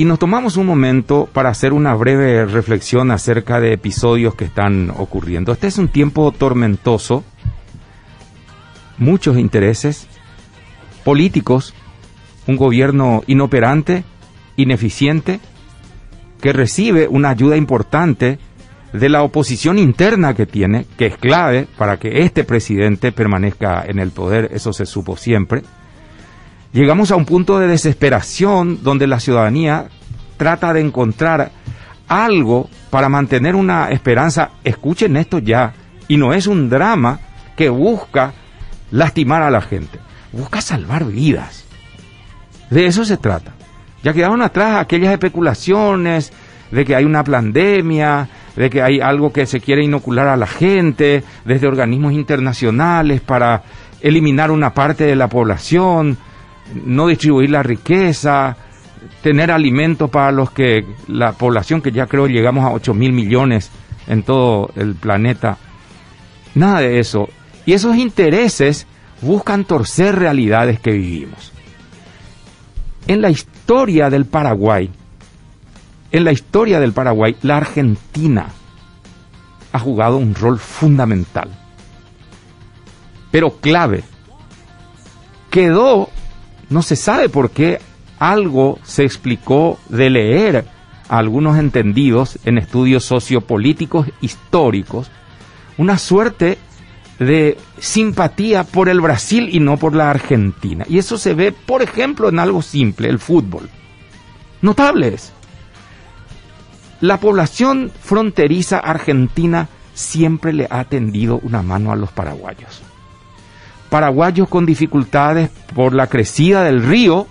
Y nos tomamos un momento para hacer una breve reflexión acerca de episodios que están ocurriendo. Este es un tiempo tormentoso, muchos intereses políticos, un gobierno inoperante, ineficiente, que recibe una ayuda importante de la oposición interna que tiene, que es clave para que este presidente permanezca en el poder, eso se supo siempre. Llegamos a un punto de desesperación donde la ciudadanía trata de encontrar algo para mantener una esperanza, escuchen esto ya, y no es un drama que busca lastimar a la gente, busca salvar vidas. De eso se trata. Ya quedaron atrás aquellas especulaciones de que hay una pandemia, de que hay algo que se quiere inocular a la gente desde organismos internacionales para eliminar una parte de la población, no distribuir la riqueza, tener alimentos para los que la población que ya creo llegamos a 8 mil millones en todo el planeta. Nada de eso. Y esos intereses buscan torcer realidades que vivimos. En la historia del Paraguay, en la historia del Paraguay, la Argentina ha jugado un rol fundamental, pero clave. Quedó, no se sabe por qué, algo se explicó de leer a algunos entendidos en estudios sociopolíticos históricos, una suerte de simpatía por el Brasil y no por la Argentina. Y eso se ve, por ejemplo, en algo simple, el fútbol. Notables la población fronteriza argentina siempre le ha tendido una mano a los paraguayos. Paraguayos con dificultades por la crecida del río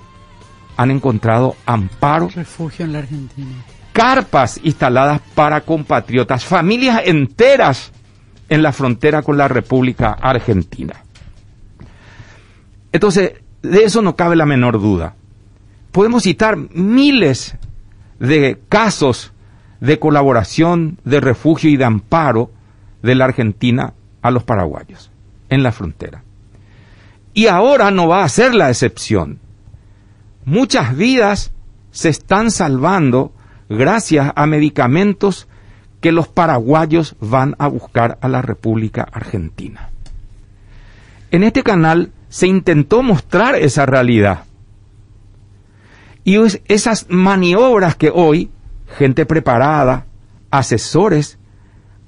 han encontrado amparo. Refugio en la Argentina. Carpas instaladas para compatriotas, familias enteras en la frontera con la República Argentina. Entonces, de eso no cabe la menor duda. Podemos citar miles de casos de colaboración, de refugio y de amparo de la Argentina a los paraguayos en la frontera. Y ahora no va a ser la excepción. Muchas vidas se están salvando gracias a medicamentos que los paraguayos van a buscar a la República Argentina. En este canal se intentó mostrar esa realidad. Y esas maniobras que hoy gente preparada, asesores,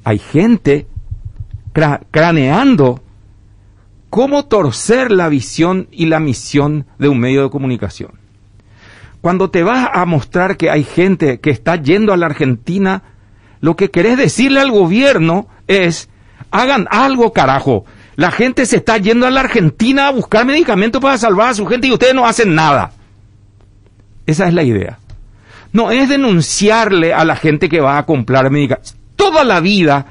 hay gente craneando cómo torcer la visión y la misión de un medio de comunicación. Cuando te vas a mostrar que hay gente que está yendo a la Argentina, lo que querés decirle al gobierno es, hagan algo carajo. La gente se está yendo a la Argentina a buscar medicamentos para salvar a su gente y ustedes no hacen nada. Esa es la idea. No es denunciarle a la gente que va a comprar medicamentos. Toda la vida,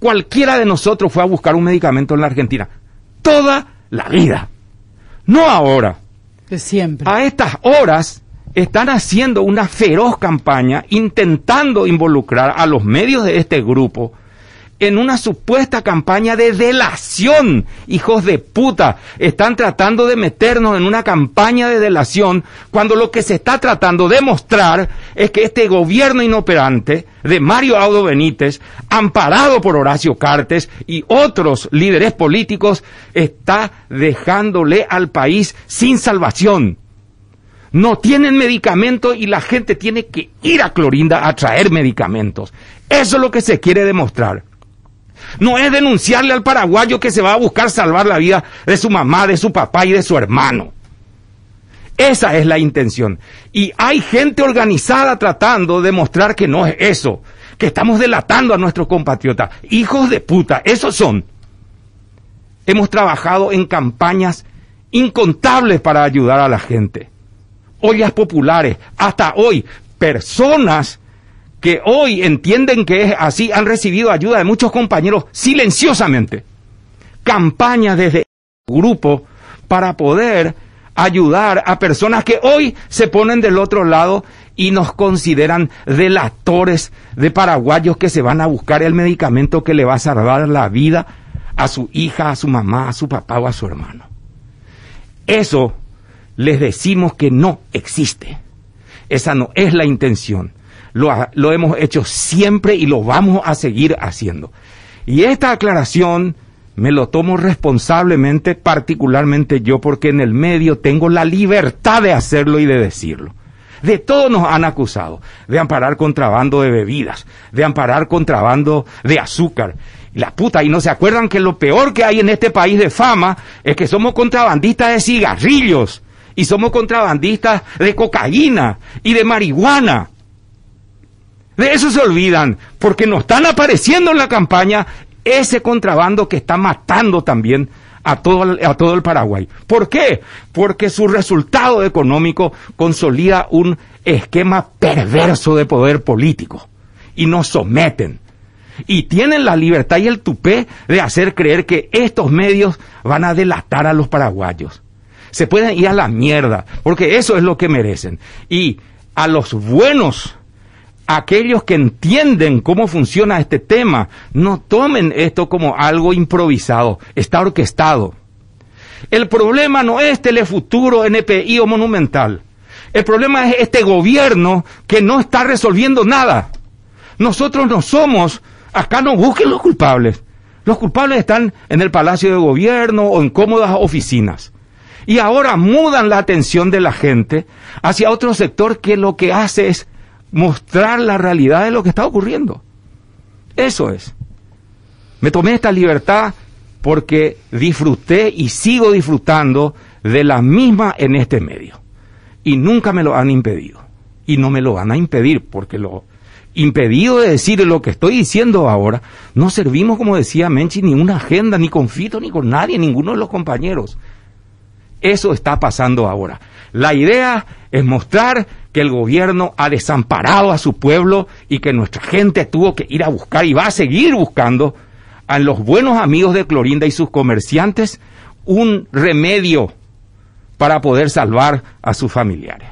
cualquiera de nosotros fue a buscar un medicamento en la Argentina. Toda la vida. No ahora. De siempre. A estas horas están haciendo una feroz campaña intentando involucrar a los medios de este grupo en una supuesta campaña de delación. Hijos de puta, están tratando de meternos en una campaña de delación cuando lo que se está tratando de mostrar es que este gobierno inoperante de Mario Audo Benítez, amparado por Horacio Cartes y otros líderes políticos, está dejándole al país sin salvación. No tienen medicamento y la gente tiene que ir a Clorinda a traer medicamentos. Eso es lo que se quiere demostrar. No es denunciarle al paraguayo que se va a buscar salvar la vida de su mamá, de su papá y de su hermano. Esa es la intención. Y hay gente organizada tratando de mostrar que no es eso, que estamos delatando a nuestros compatriotas. Hijos de puta, esos son. Hemos trabajado en campañas incontables para ayudar a la gente. Ollas populares, hasta hoy, personas que hoy entienden que es así, han recibido ayuda de muchos compañeros silenciosamente. Campañas desde grupo para poder ayudar a personas que hoy se ponen del otro lado y nos consideran delatores de paraguayos que se van a buscar el medicamento que le va a salvar la vida a su hija, a su mamá, a su papá o a su hermano. Eso les decimos que no existe. Esa no es la intención. Lo, hemos hecho siempre y lo vamos a seguir haciendo. Y esta aclaración me lo tomo responsablemente, particularmente yo, porque en el medio tengo la libertad de hacerlo y de decirlo. De todo nos han acusado, de amparar contrabando de bebidas, de amparar contrabando de azúcar. La puta, y no se acuerdan que lo peor que hay en este país de fama es que somos contrabandistas de cigarrillos y somos contrabandistas de cocaína y de marihuana. De eso se olvidan, porque nos están apareciendo en la campaña ese contrabando que está matando también a todo, a todo el Paraguay. ¿Por qué? Porque su resultado económico consolida un esquema perverso de poder político y nos someten. Y tienen la libertad y el tupé de hacer creer que estos medios van a delatar a los paraguayos. Se pueden ir a la mierda, porque eso es lo que merecen. Y a los buenos aquellos que entienden cómo funciona este tema, no tomen esto como algo improvisado, está orquestado. El problema no es Telefuturo, NPI o Monumental. El problema es este gobierno que no está resolviendo nada. Nosotros no somos, acá no busquen los culpables. Los culpables están en el Palacio de Gobierno o en cómodas oficinas. Y ahora mudan la atención de la gente hacia otro sector que lo que hace es mostrar la realidad de lo que está ocurriendo. Eso es. Me tomé esta libertad porque disfruté y sigo disfrutando de la misma en este medio. Y nunca me lo han impedido. Y no me lo van a impedir porque lo impedido de decir lo que estoy diciendo ahora, no servimos, como decía Menchi, ni una agenda, ni con Fito, ni con nadie, ninguno de los compañeros. Eso está pasando ahora. La idea es mostrar que el gobierno ha desamparado a su pueblo y que nuestra gente tuvo que ir a buscar y va a seguir buscando a los buenos amigos de Clorinda y sus comerciantes un remedio para poder salvar a sus familiares.